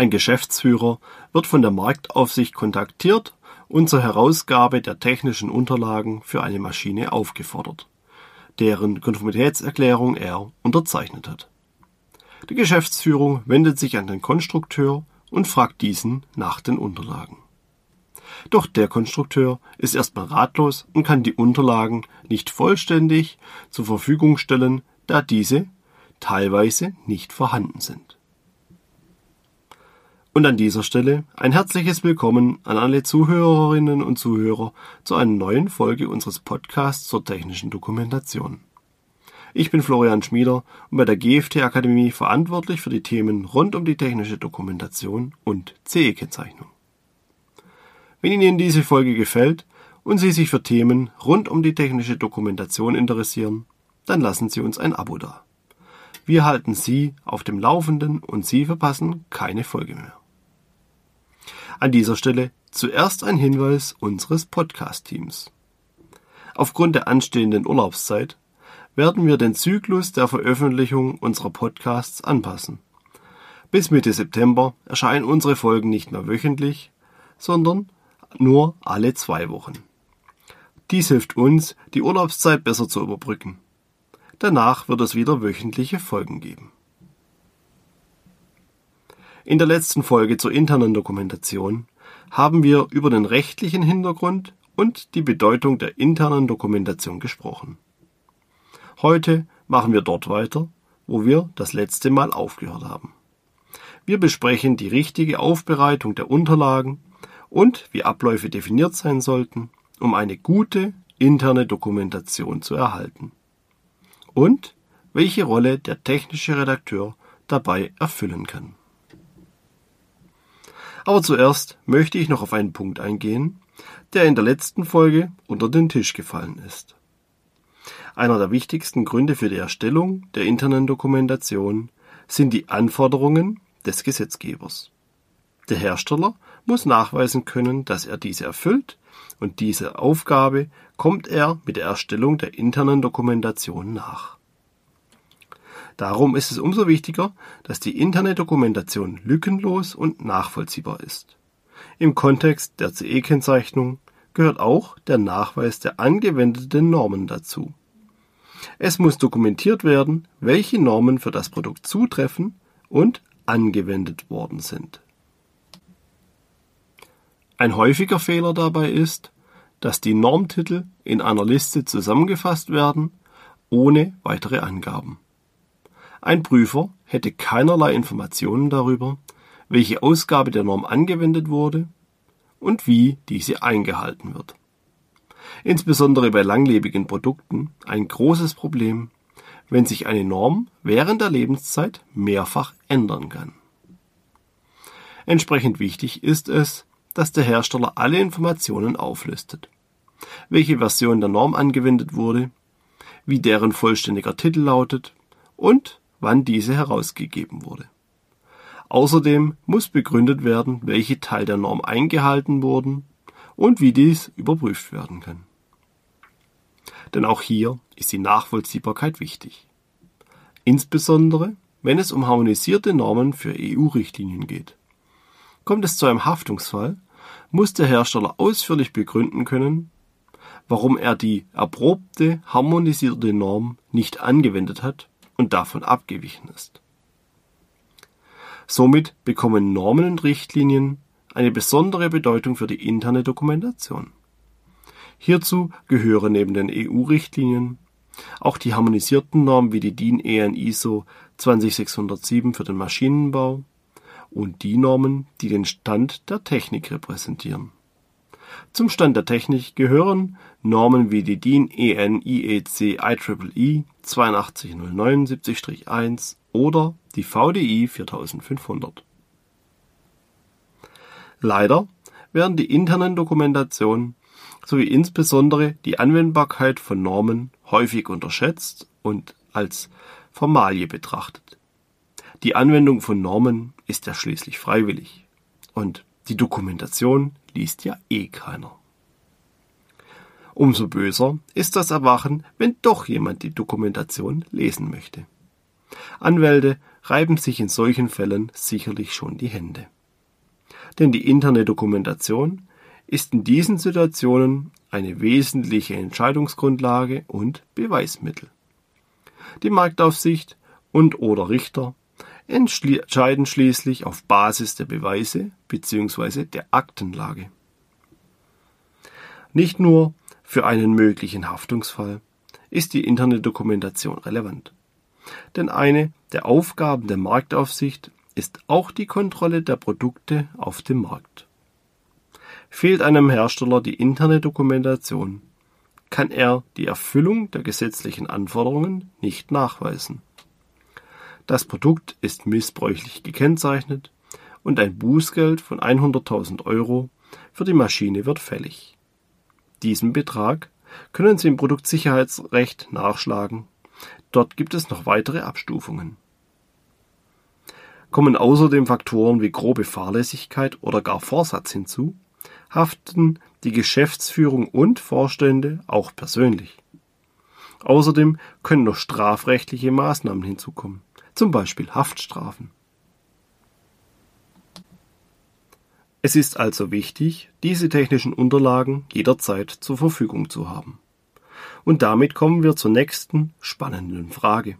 Ein Geschäftsführer wird von der Marktaufsicht kontaktiert und zur Herausgabe der technischen Unterlagen für eine Maschine aufgefordert, deren Konformitätserklärung er unterzeichnet hat. Die Geschäftsführung wendet sich an den Konstrukteur und fragt diesen nach den Unterlagen. Doch der Konstrukteur ist erstmal ratlos und kann die Unterlagen nicht vollständig zur Verfügung stellen, da diese teilweise nicht vorhanden sind. Und an dieser Stelle ein herzliches Willkommen an alle Zuhörerinnen und Zuhörer zu einer neuen Folge unseres Podcasts zur technischen Dokumentation. Ich bin Florian Schmieder und bei der GFT Akademie verantwortlich für die Themen rund um die technische Dokumentation und CE-Kennzeichnung. Wenn Ihnen diese Folge gefällt und Sie sich für Themen rund um die technische Dokumentation interessieren, dann lassen Sie uns ein Abo da. Wir halten Sie auf dem Laufenden und Sie verpassen keine Folge mehr. An dieser Stelle zuerst ein Hinweis unseres Podcast-Teams. Aufgrund der anstehenden Urlaubszeit werden wir den Zyklus der Veröffentlichung unserer Podcasts anpassen. Bis Mitte September erscheinen unsere Folgen nicht mehr wöchentlich, sondern nur alle zwei Wochen. Dies hilft uns, die Urlaubszeit besser zu überbrücken. Danach wird es wieder wöchentliche Folgen geben. In der letzten Folge zur internen Dokumentation haben wir über den rechtlichen Hintergrund und die Bedeutung der internen Dokumentation gesprochen. Heute machen wir dort weiter, wo wir das letzte Mal aufgehört haben. Wir besprechen die richtige Aufbereitung der Unterlagen und wie Abläufe definiert sein sollten, um eine gute interne Dokumentation zu erhalten. Und welche Rolle der technische Redakteur dabei erfüllen kann. Aber zuerst möchte ich noch auf einen Punkt eingehen, der in der letzten Folge unter den Tisch gefallen ist. Einer der wichtigsten Gründe für die Erstellung der internen Dokumentation sind die Anforderungen des Gesetzgebers. Der Hersteller muss nachweisen können, dass er diese erfüllt, und diese Aufgabe kommt er mit der Erstellung der internen Dokumentation nach. Darum ist es umso wichtiger, dass die interne Dokumentation lückenlos und nachvollziehbar ist. Im Kontext der CE-Kennzeichnung gehört auch der Nachweis der angewendeten Normen dazu. Es muss dokumentiert werden, welche Normen für das Produkt zutreffen und angewendet worden sind. Ein häufiger Fehler dabei ist, dass die Normtitel in einer Liste zusammengefasst werden, ohne weitere Angaben. Ein Prüfer hätte keinerlei Informationen darüber, welche Ausgabe der Norm angewendet wurde und wie diese eingehalten wird insbesondere bei langlebigen Produkten, ein großes Problem, wenn sich eine Norm während der Lebenszeit mehrfach ändern kann. Entsprechend wichtig ist es, dass der Hersteller alle Informationen auflistet. Welche Version der Norm angewendet wurde, wie deren vollständiger Titel lautet und wann diese herausgegeben wurde. Außerdem muss begründet werden, welche Teil der Norm eingehalten wurden und wie dies überprüft werden kann. Denn auch hier ist die Nachvollziehbarkeit wichtig. Insbesondere, wenn es um harmonisierte Normen für EU-Richtlinien geht. Kommt es zu einem Haftungsfall, muss der Hersteller ausführlich begründen können, warum er die erprobte harmonisierte Norm nicht angewendet hat und davon abgewichen ist. Somit bekommen Normen und Richtlinien eine besondere Bedeutung für die interne Dokumentation. Hierzu gehören neben den EU-Richtlinien auch die harmonisierten Normen wie die DIN EN ISO 20607 für den Maschinenbau und die Normen, die den Stand der Technik repräsentieren. Zum Stand der Technik gehören Normen wie die DIN EN IEC IEEE 82079-1 oder die VDI 4500. Leider werden die internen Dokumentationen sowie insbesondere die Anwendbarkeit von Normen häufig unterschätzt und als Formalie betrachtet. Die Anwendung von Normen ist ja schließlich freiwillig und die Dokumentation liest ja eh keiner. Umso böser ist das Erwachen, wenn doch jemand die Dokumentation lesen möchte. Anwälte reiben sich in solchen Fällen sicherlich schon die Hände. Denn die interne Dokumentation ist in diesen Situationen eine wesentliche Entscheidungsgrundlage und Beweismittel. Die Marktaufsicht und oder Richter entscheiden schließlich auf Basis der Beweise bzw. der Aktenlage. Nicht nur für einen möglichen Haftungsfall ist die interne Dokumentation relevant. Denn eine der Aufgaben der Marktaufsicht ist auch die Kontrolle der Produkte auf dem Markt. Fehlt einem Hersteller die interne Dokumentation, kann er die Erfüllung der gesetzlichen Anforderungen nicht nachweisen. Das Produkt ist missbräuchlich gekennzeichnet und ein Bußgeld von 100.000 Euro für die Maschine wird fällig. Diesen Betrag können Sie im Produktsicherheitsrecht nachschlagen. Dort gibt es noch weitere Abstufungen. Kommen außerdem Faktoren wie grobe Fahrlässigkeit oder gar Vorsatz hinzu, haften die Geschäftsführung und Vorstände auch persönlich. Außerdem können noch strafrechtliche Maßnahmen hinzukommen, zum Beispiel Haftstrafen. Es ist also wichtig, diese technischen Unterlagen jederzeit zur Verfügung zu haben. Und damit kommen wir zur nächsten spannenden Frage.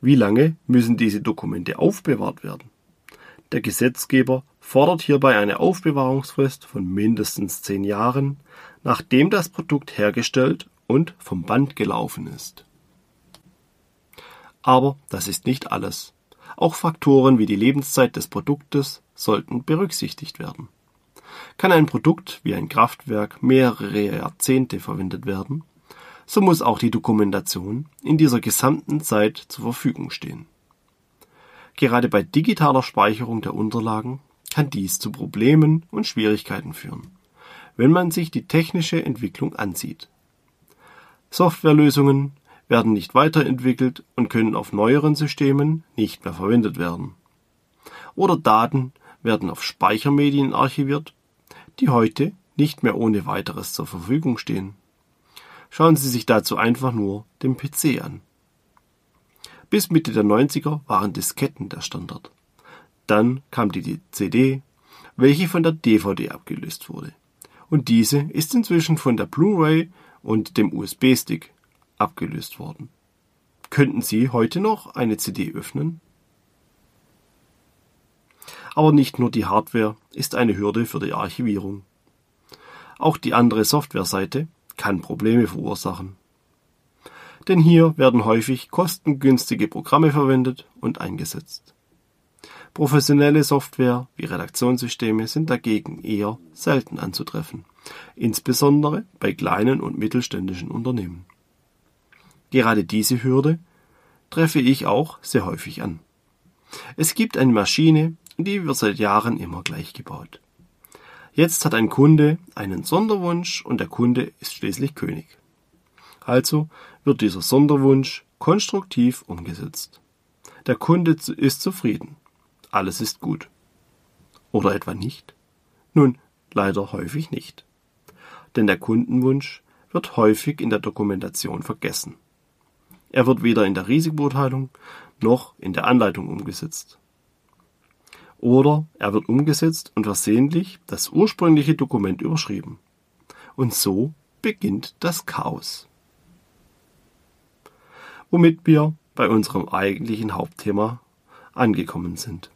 Wie lange müssen diese Dokumente aufbewahrt werden? Der Gesetzgeber fordert hierbei eine Aufbewahrungsfrist von mindestens zehn Jahren, nachdem das Produkt hergestellt und vom Band gelaufen ist. Aber das ist nicht alles. Auch Faktoren wie die Lebenszeit des Produktes sollten berücksichtigt werden. Kann ein Produkt wie ein Kraftwerk mehrere Jahrzehnte verwendet werden, so muss auch die Dokumentation in dieser gesamten Zeit zur Verfügung stehen. Gerade bei digitaler Speicherung der Unterlagen kann dies zu Problemen und Schwierigkeiten führen, wenn man sich die technische Entwicklung ansieht. Softwarelösungen werden nicht weiterentwickelt und können auf neueren Systemen nicht mehr verwendet werden. Oder Daten werden auf Speichermedien archiviert, die heute nicht mehr ohne weiteres zur Verfügung stehen. Schauen Sie sich dazu einfach nur den PC an. Bis Mitte der 90er waren Disketten der Standard. Dann kam die CD, welche von der DVD abgelöst wurde. Und diese ist inzwischen von der Blu-ray und dem USB-Stick abgelöst worden. Könnten Sie heute noch eine CD öffnen? Aber nicht nur die Hardware ist eine Hürde für die Archivierung. Auch die andere Softwareseite kann Probleme verursachen. Denn hier werden häufig kostengünstige Programme verwendet und eingesetzt. Professionelle Software wie Redaktionssysteme sind dagegen eher selten anzutreffen, insbesondere bei kleinen und mittelständischen Unternehmen. Gerade diese Hürde treffe ich auch sehr häufig an. Es gibt eine Maschine, die wird seit Jahren immer gleich gebaut. Jetzt hat ein Kunde einen Sonderwunsch und der Kunde ist schließlich König. Also wird dieser Sonderwunsch konstruktiv umgesetzt. Der Kunde ist zufrieden. Alles ist gut. Oder etwa nicht? Nun, leider häufig nicht. Denn der Kundenwunsch wird häufig in der Dokumentation vergessen. Er wird weder in der Risikobeurteilung noch in der Anleitung umgesetzt. Oder er wird umgesetzt und versehentlich das ursprüngliche Dokument überschrieben. Und so beginnt das Chaos. Womit wir bei unserem eigentlichen Hauptthema angekommen sind.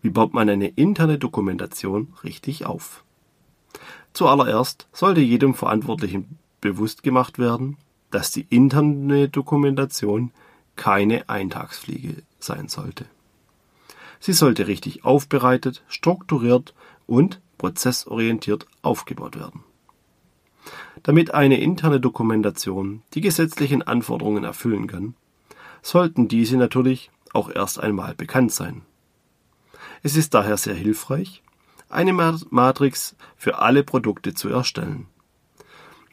Wie baut man eine interne Dokumentation richtig auf? Zuallererst sollte jedem Verantwortlichen bewusst gemacht werden, dass die interne Dokumentation keine Eintagsfliege sein sollte. Sie sollte richtig aufbereitet, strukturiert und prozessorientiert aufgebaut werden. Damit eine interne Dokumentation die gesetzlichen Anforderungen erfüllen kann, sollten diese natürlich auch erst einmal bekannt sein. Es ist daher sehr hilfreich, eine Matrix für alle Produkte zu erstellen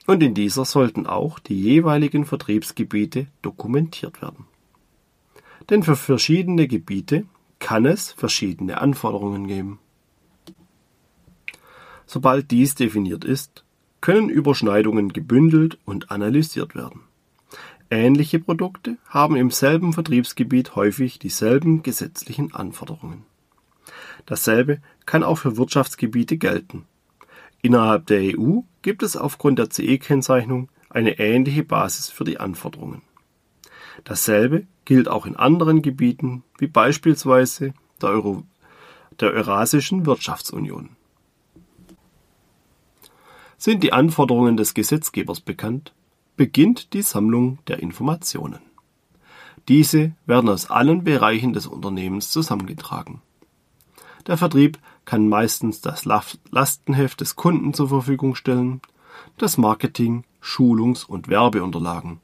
und in dieser sollten auch die jeweiligen Vertriebsgebiete dokumentiert werden. Denn für verschiedene Gebiete kann es verschiedene Anforderungen geben. Sobald dies definiert ist, können Überschneidungen gebündelt und analysiert werden. Ähnliche Produkte haben im selben Vertriebsgebiet häufig dieselben gesetzlichen Anforderungen. Dasselbe kann auch für Wirtschaftsgebiete gelten. Innerhalb der EU gibt es aufgrund der CE-Kennzeichnung eine ähnliche Basis für die Anforderungen. Dasselbe gilt auch in anderen Gebieten, wie beispielsweise der, Euro der Eurasischen Wirtschaftsunion. Sind die Anforderungen des Gesetzgebers bekannt, beginnt die Sammlung der Informationen. Diese werden aus allen Bereichen des Unternehmens zusammengetragen. Der Vertrieb kann meistens das Lastenheft des Kunden zur Verfügung stellen, das Marketing, Schulungs- und Werbeunterlagen.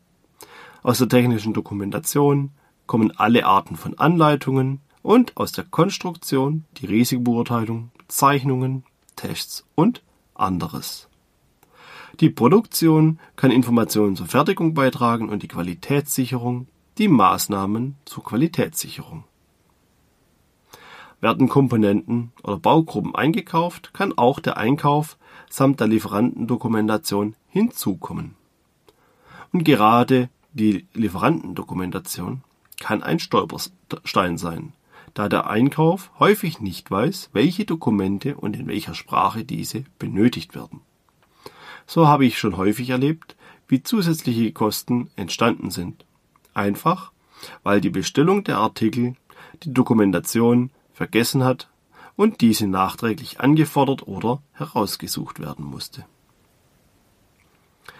Aus der technischen Dokumentation kommen alle Arten von Anleitungen und aus der Konstruktion die Risikobeurteilung, Zeichnungen, Tests und anderes. Die Produktion kann Informationen zur Fertigung beitragen und die Qualitätssicherung die Maßnahmen zur Qualitätssicherung. Werden Komponenten oder Baugruppen eingekauft, kann auch der Einkauf samt der Lieferantendokumentation hinzukommen. Und gerade die Lieferantendokumentation kann ein Stolperstein sein, da der Einkauf häufig nicht weiß, welche Dokumente und in welcher Sprache diese benötigt werden. So habe ich schon häufig erlebt, wie zusätzliche Kosten entstanden sind. Einfach, weil die Bestellung der Artikel die Dokumentation vergessen hat und diese nachträglich angefordert oder herausgesucht werden musste.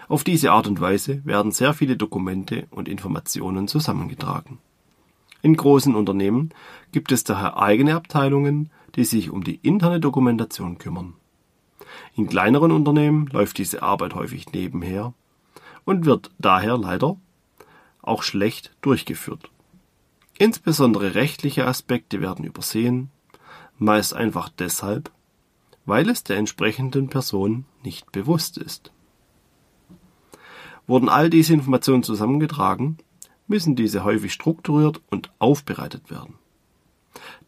Auf diese Art und Weise werden sehr viele Dokumente und Informationen zusammengetragen. In großen Unternehmen gibt es daher eigene Abteilungen, die sich um die interne Dokumentation kümmern. In kleineren Unternehmen läuft diese Arbeit häufig nebenher und wird daher leider auch schlecht durchgeführt. Insbesondere rechtliche Aspekte werden übersehen, meist einfach deshalb, weil es der entsprechenden Person nicht bewusst ist. Wurden all diese Informationen zusammengetragen, müssen diese häufig strukturiert und aufbereitet werden.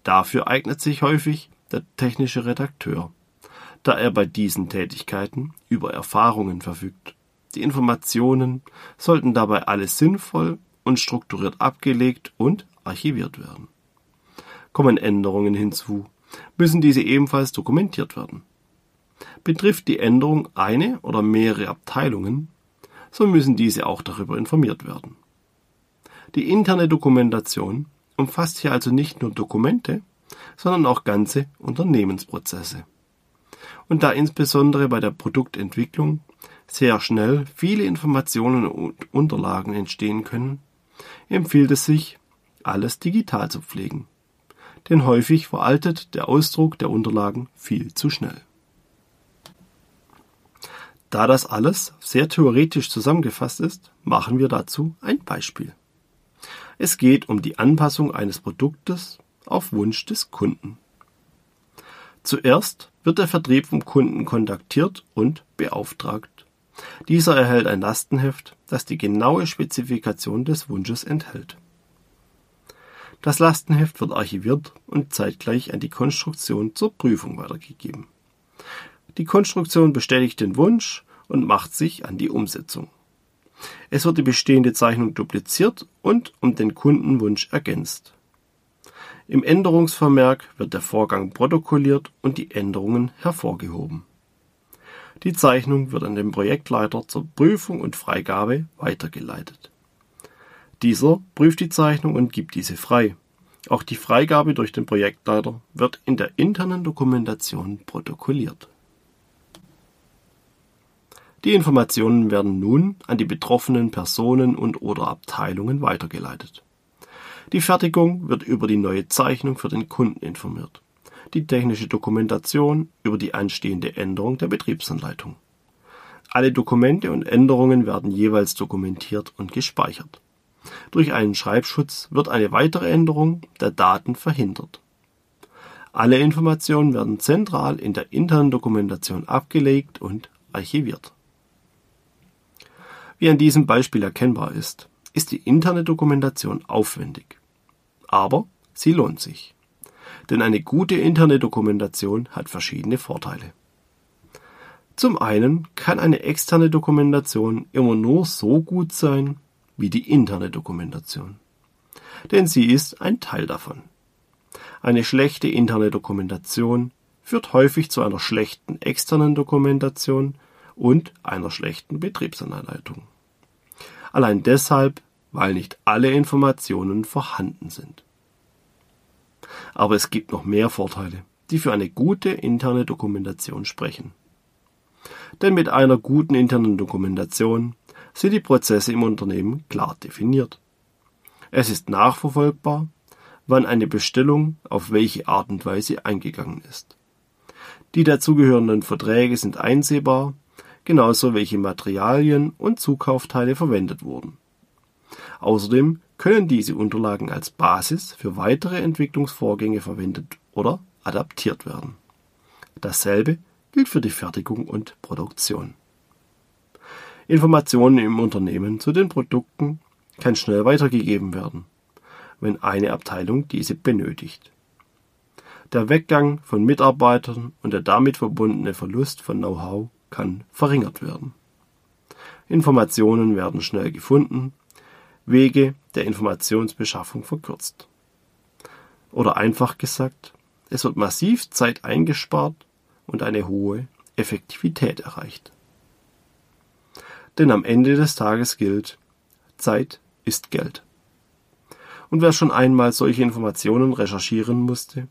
Dafür eignet sich häufig der technische Redakteur da er bei diesen Tätigkeiten über Erfahrungen verfügt. Die Informationen sollten dabei alle sinnvoll und strukturiert abgelegt und archiviert werden. Kommen Änderungen hinzu, müssen diese ebenfalls dokumentiert werden. Betrifft die Änderung eine oder mehrere Abteilungen, so müssen diese auch darüber informiert werden. Die interne Dokumentation umfasst hier also nicht nur Dokumente, sondern auch ganze Unternehmensprozesse und da insbesondere bei der Produktentwicklung sehr schnell viele Informationen und Unterlagen entstehen können, empfiehlt es sich, alles digital zu pflegen. Denn häufig veraltet der Ausdruck der Unterlagen viel zu schnell. Da das alles sehr theoretisch zusammengefasst ist, machen wir dazu ein Beispiel. Es geht um die Anpassung eines Produktes auf Wunsch des Kunden. Zuerst wird der Vertrieb vom Kunden kontaktiert und beauftragt. Dieser erhält ein Lastenheft, das die genaue Spezifikation des Wunsches enthält. Das Lastenheft wird archiviert und zeitgleich an die Konstruktion zur Prüfung weitergegeben. Die Konstruktion bestätigt den Wunsch und macht sich an die Umsetzung. Es wird die bestehende Zeichnung dupliziert und um den Kundenwunsch ergänzt. Im Änderungsvermerk wird der Vorgang protokolliert und die Änderungen hervorgehoben. Die Zeichnung wird an den Projektleiter zur Prüfung und Freigabe weitergeleitet. Dieser prüft die Zeichnung und gibt diese frei. Auch die Freigabe durch den Projektleiter wird in der internen Dokumentation protokolliert. Die Informationen werden nun an die betroffenen Personen und/oder Abteilungen weitergeleitet die Fertigung wird über die neue Zeichnung für den Kunden informiert, die technische Dokumentation über die anstehende Änderung der Betriebsanleitung. Alle Dokumente und Änderungen werden jeweils dokumentiert und gespeichert. Durch einen Schreibschutz wird eine weitere Änderung der Daten verhindert. Alle Informationen werden zentral in der internen Dokumentation abgelegt und archiviert. Wie an diesem Beispiel erkennbar ist, ist die interne Dokumentation aufwendig aber sie lohnt sich. Denn eine gute interne Dokumentation hat verschiedene Vorteile. Zum einen kann eine externe Dokumentation immer nur so gut sein, wie die interne Dokumentation. Denn sie ist ein Teil davon. Eine schlechte interne Dokumentation führt häufig zu einer schlechten externen Dokumentation und einer schlechten Betriebsanleitung. Allein deshalb, weil nicht alle Informationen vorhanden sind. Aber es gibt noch mehr Vorteile, die für eine gute interne Dokumentation sprechen. Denn mit einer guten internen Dokumentation sind die Prozesse im Unternehmen klar definiert. Es ist nachverfolgbar, wann eine Bestellung auf welche Art und Weise eingegangen ist. Die dazugehörenden Verträge sind einsehbar, genauso welche Materialien und Zukaufteile verwendet wurden. Außerdem können diese Unterlagen als Basis für weitere Entwicklungsvorgänge verwendet oder adaptiert werden. Dasselbe gilt für die Fertigung und Produktion. Informationen im Unternehmen zu den Produkten kann schnell weitergegeben werden, wenn eine Abteilung diese benötigt. Der Weggang von Mitarbeitern und der damit verbundene Verlust von Know-how kann verringert werden. Informationen werden schnell gefunden, Wege der Informationsbeschaffung verkürzt. Oder einfach gesagt, es wird massiv Zeit eingespart und eine hohe Effektivität erreicht. Denn am Ende des Tages gilt, Zeit ist Geld. Und wer schon einmal solche Informationen recherchieren musste,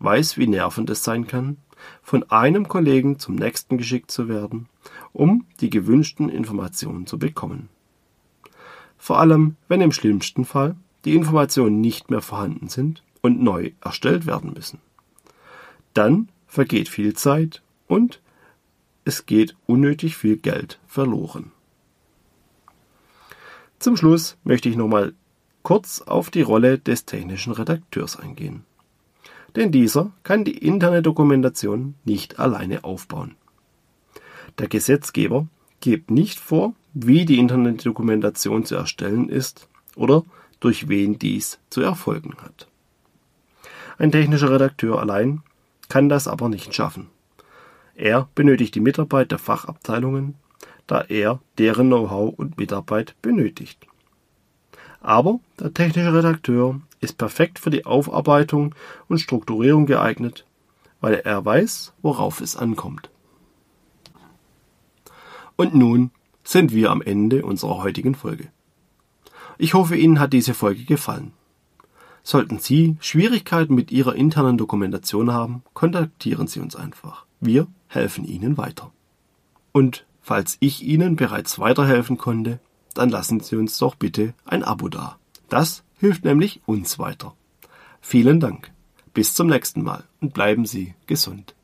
weiß, wie nervend es sein kann, von einem Kollegen zum nächsten geschickt zu werden, um die gewünschten Informationen zu bekommen. Vor allem, wenn im schlimmsten Fall die Informationen nicht mehr vorhanden sind und neu erstellt werden müssen. Dann vergeht viel Zeit und es geht unnötig viel Geld verloren. Zum Schluss möchte ich nochmal kurz auf die Rolle des technischen Redakteurs eingehen denn dieser kann die interne Dokumentation nicht alleine aufbauen. Der Gesetzgeber gibt nicht vor, wie die interne Dokumentation zu erstellen ist oder durch wen dies zu erfolgen hat. Ein technischer Redakteur allein kann das aber nicht schaffen. Er benötigt die Mitarbeit der Fachabteilungen, da er deren Know-how und Mitarbeit benötigt. Aber der technische Redakteur ist perfekt für die Aufarbeitung und Strukturierung geeignet, weil er weiß, worauf es ankommt. Und nun sind wir am Ende unserer heutigen Folge. Ich hoffe, Ihnen hat diese Folge gefallen. Sollten Sie Schwierigkeiten mit Ihrer internen Dokumentation haben, kontaktieren Sie uns einfach. Wir helfen Ihnen weiter. Und falls ich Ihnen bereits weiterhelfen konnte, dann lassen Sie uns doch bitte ein Abo da. Das hilft nämlich uns weiter. Vielen Dank. Bis zum nächsten Mal und bleiben Sie gesund.